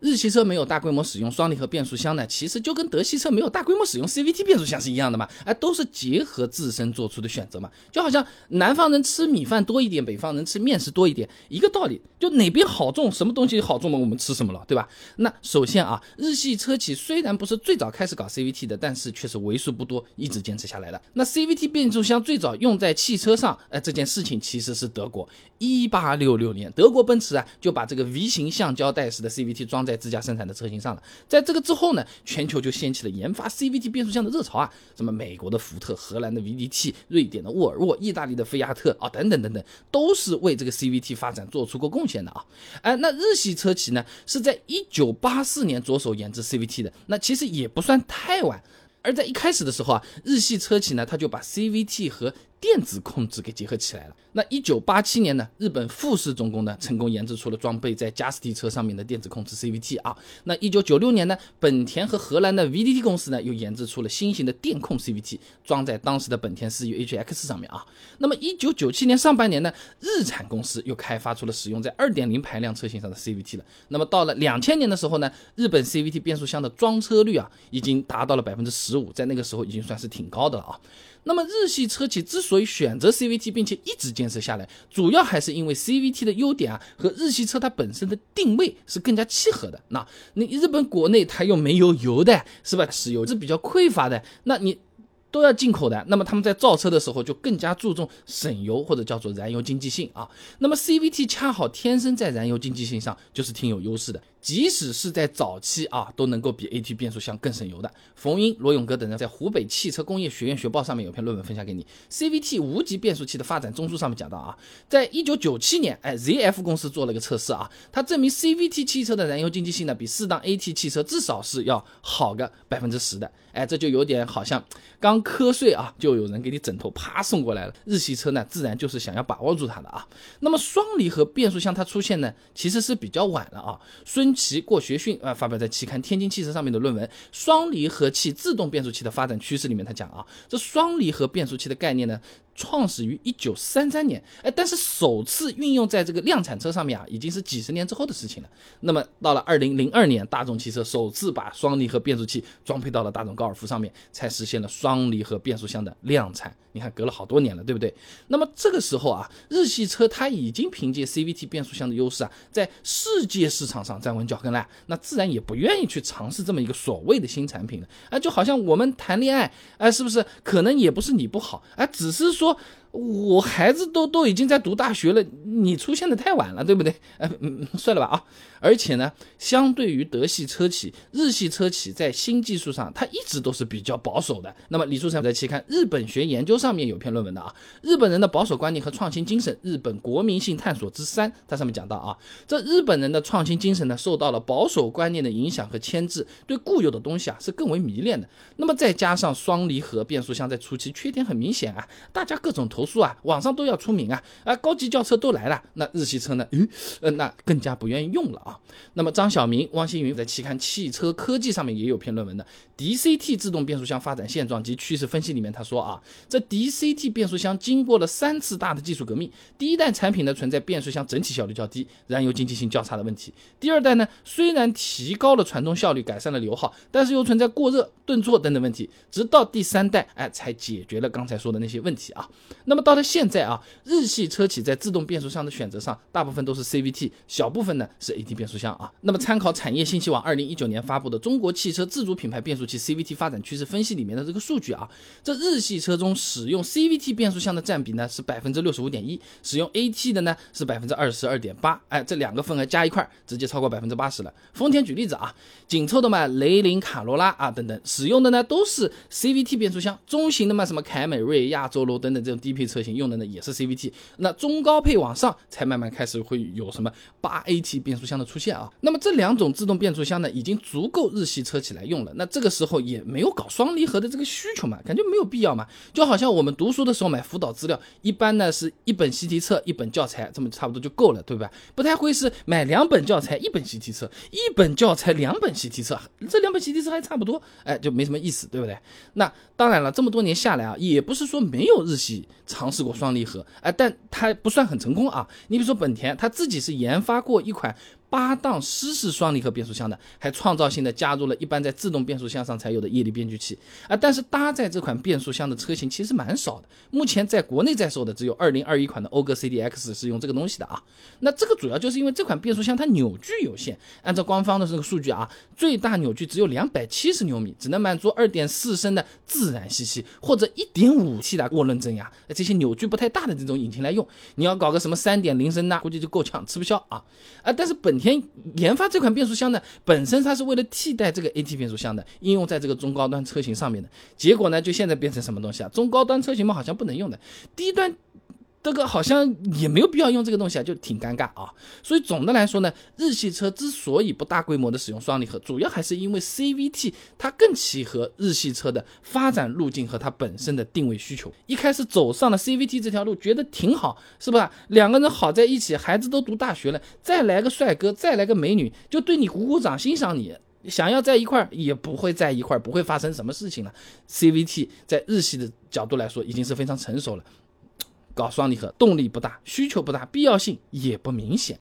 日系车没有大规模使用双离合变速箱呢，其实就跟德系车没有大规模使用 CVT 变速箱是一样的嘛，哎，都是结合自身做出的选择嘛，就好像南方人吃米饭多一点，北方人吃面食多一点，一个道理，就哪边好种，什么东西好种嘛，我们吃什么了，对吧？那首先啊，日系车企虽然不是最早开始搞 CVT 的，但是却是为数不多一直坚持下来的。那 CVT 变速箱最早用在汽车上，哎，这件事情其实是德国，一八六六年，德国奔驰啊就把这个 V 型橡胶带式的 CVT 装在自家生产的车型上了，在这个之后呢，全球就掀起了研发 CVT 变速箱的热潮啊，什么美国的福特、荷兰的 VDT、瑞典的沃尔沃、意大利的菲亚特啊，等等等等，都是为这个 CVT 发展做出过贡献的啊。哎，那日系车企呢，是在一九八四年着手研制 CVT 的，那其实也不算太晚。而在一开始的时候啊，日系车企呢，他就把 CVT 和电子控制给结合起来了。那一九八七年呢，日本富士重工呢成功研制出了装备在加斯蒂车上面的电子控制 CVT 啊。那一九九六年呢，本田和荷兰的 VDT 公司呢又研制出了新型的电控 CVT，装在当时的本田思域 HX 上面啊。那么一九九七年上半年呢，日产公司又开发出了使用在二点零排量车型上的 CVT 了。那么到了两千年的时候呢，日本 CVT 变速箱的装车率啊已经达到了百分之十五，在那个时候已经算是挺高的了啊。那么日系车企之所以选择 CVT，并且一直坚持下来，主要还是因为 CVT 的优点啊，和日系车它本身的定位是更加契合的。那你日本国内它又没有油的，是吧？石油是比较匮乏的，那你都要进口的。那么他们在造车的时候就更加注重省油或者叫做燃油经济性啊。那么 CVT 恰好天生在燃油经济性上就是挺有优势的。即使是在早期啊，都能够比 AT 变速箱更省油的。冯英、罗永哥等人在湖北汽车工业学院学报上面有篇论文分享给你。CVT 无级变速器的发展中枢上面讲到啊，在一九九七年，哎，ZF 公司做了个测试啊，它证明 CVT 汽车的燃油经济性呢，比四档 AT 汽车至少是要好个百分之十的。哎，这就有点好像刚瞌睡啊，就有人给你枕头啪送过来了。日系车呢，自然就是想要把握住它的啊。那么双离合变速箱它出现呢，其实是比较晚了啊。孙琦过学训啊，发表在期刊《天津汽车》上面的论文《双离合器自动变速器的发展趋势》里面，他讲啊，这双离合变速器的概念呢。创始于一九三三年，哎，但是首次运用在这个量产车上面啊，已经是几十年之后的事情了。那么到了二零零二年，大众汽车首次把双离合变速器装配到了大众高尔夫上面，才实现了双离合变速箱的量产。你看，隔了好多年了，对不对？那么这个时候啊，日系车它已经凭借 CVT 变速箱的优势啊，在世界市场上站稳脚跟了，那自然也不愿意去尝试这么一个所谓的新产品了。啊，就好像我们谈恋爱，哎，是不是？可能也不是你不好，哎，只是说。我孩子都都已经在读大学了，你出现的太晚了，对不对？哎，嗯，算了吧啊。而且呢，相对于德系车企，日系车企在新技术上，它一直都是比较保守的。那么李书成在期刊《日本学研究》上面有篇论文的啊，《日本人的保守观念和创新精神：日本国民性探索之三》，它上面讲到啊，这日本人的创新精神呢，受到了保守观念的影响和牵制，对固有的东西啊是更为迷恋的。那么再加上双离合变速箱在初期缺点很明显啊，大家各种投。数啊，网上都要出名啊，啊，高级轿车都来了，那日系车呢？嗯，那更加不愿意用了啊。那么张晓明、汪星云在期刊《汽车科技》上面也有篇论文的，DCT 自动变速箱发展现状及趋势分析里面，他说啊，这 DCT 变速箱经过了三次大的技术革命，第一代产品呢存在变速箱整体效率较低、燃油经济性较差的问题，第二代呢虽然提高了传动效率、改善了油耗，但是又存在过热、顿挫等等问题，直到第三代，哎，才解决了刚才说的那些问题啊。那么到了现在啊，日系车企在自动变速箱的选择上，大部分都是 CVT，小部分呢是 AT 变速箱啊。那么参考产业信息网二零一九年发布的《中国汽车自主品牌变速器 CVT 发展趋势分析》里面的这个数据啊，这日系车中使用 CVT 变速箱的占比呢是百分之六十五点一，使用 AT 的呢是百分之二十二点八，哎，这两个份额加一块，直接超过百分之八十了。丰田举例子啊，紧凑的嘛雷凌、卡罗拉啊等等，使用的呢都是 CVT 变速箱，中型的嘛什么凯美瑞、亚洲龙等等这种低配。车型用的呢也是 CVT，那中高配往上才慢慢开始会有什么八 AT 变速箱的出现啊。那么这两种自动变速箱呢，已经足够日系车企来用了。那这个时候也没有搞双离合的这个需求嘛，感觉没有必要嘛。就好像我们读书的时候买辅导资料，一般呢是一本习题册，一本教材，这么差不多就够了，对吧？不太会是买两本教材，一本习题册，一本教材两本习题册，这两本习题册还差不多，哎，就没什么意思，对不对？那当然了，这么多年下来啊，也不是说没有日系。尝试过双离合，哎，但它不算很成功啊。你比如说本田，它自己是研发过一款八档湿式双离合变速箱的，还创造性的加入了一般在自动变速箱上才有的液力变矩器啊。但是搭载这款变速箱的车型其实蛮少的，目前在国内在售的只有二零二一款的讴歌 CDX 是用这个东西的啊。那这个主要就是因为这款变速箱它扭矩有限，按照官方的这个数据啊，最大扭矩只有两百七十牛米，只能满足二点四升的自然吸气或者一点五 T 的涡轮增压，这些扭矩不太大的这种引擎来用，你要搞个什么三点零升呐，估计就够呛，吃不消啊啊！但是本本田研发这款变速箱呢，本身它是为了替代这个 AT 变速箱的，应用在这个中高端车型上面的。结果呢，就现在变成什么东西啊？中高端车型嘛，好像不能用的，低端。这个好像也没有必要用这个东西啊，就挺尴尬啊。所以总的来说呢，日系车之所以不大规模的使用双离合，主要还是因为 CVT 它更契合日系车的发展路径和它本身的定位需求。一开始走上了 CVT 这条路，觉得挺好，是吧？两个人好在一起，孩子都读大学了，再来个帅哥，再来个美女，就对你鼓鼓掌，欣赏你。想要在一块儿，也不会在一块儿，不会发生什么事情了。CVT 在日系的角度来说，已经是非常成熟了。搞双离合动力不大，需求不大，必要性也不明显。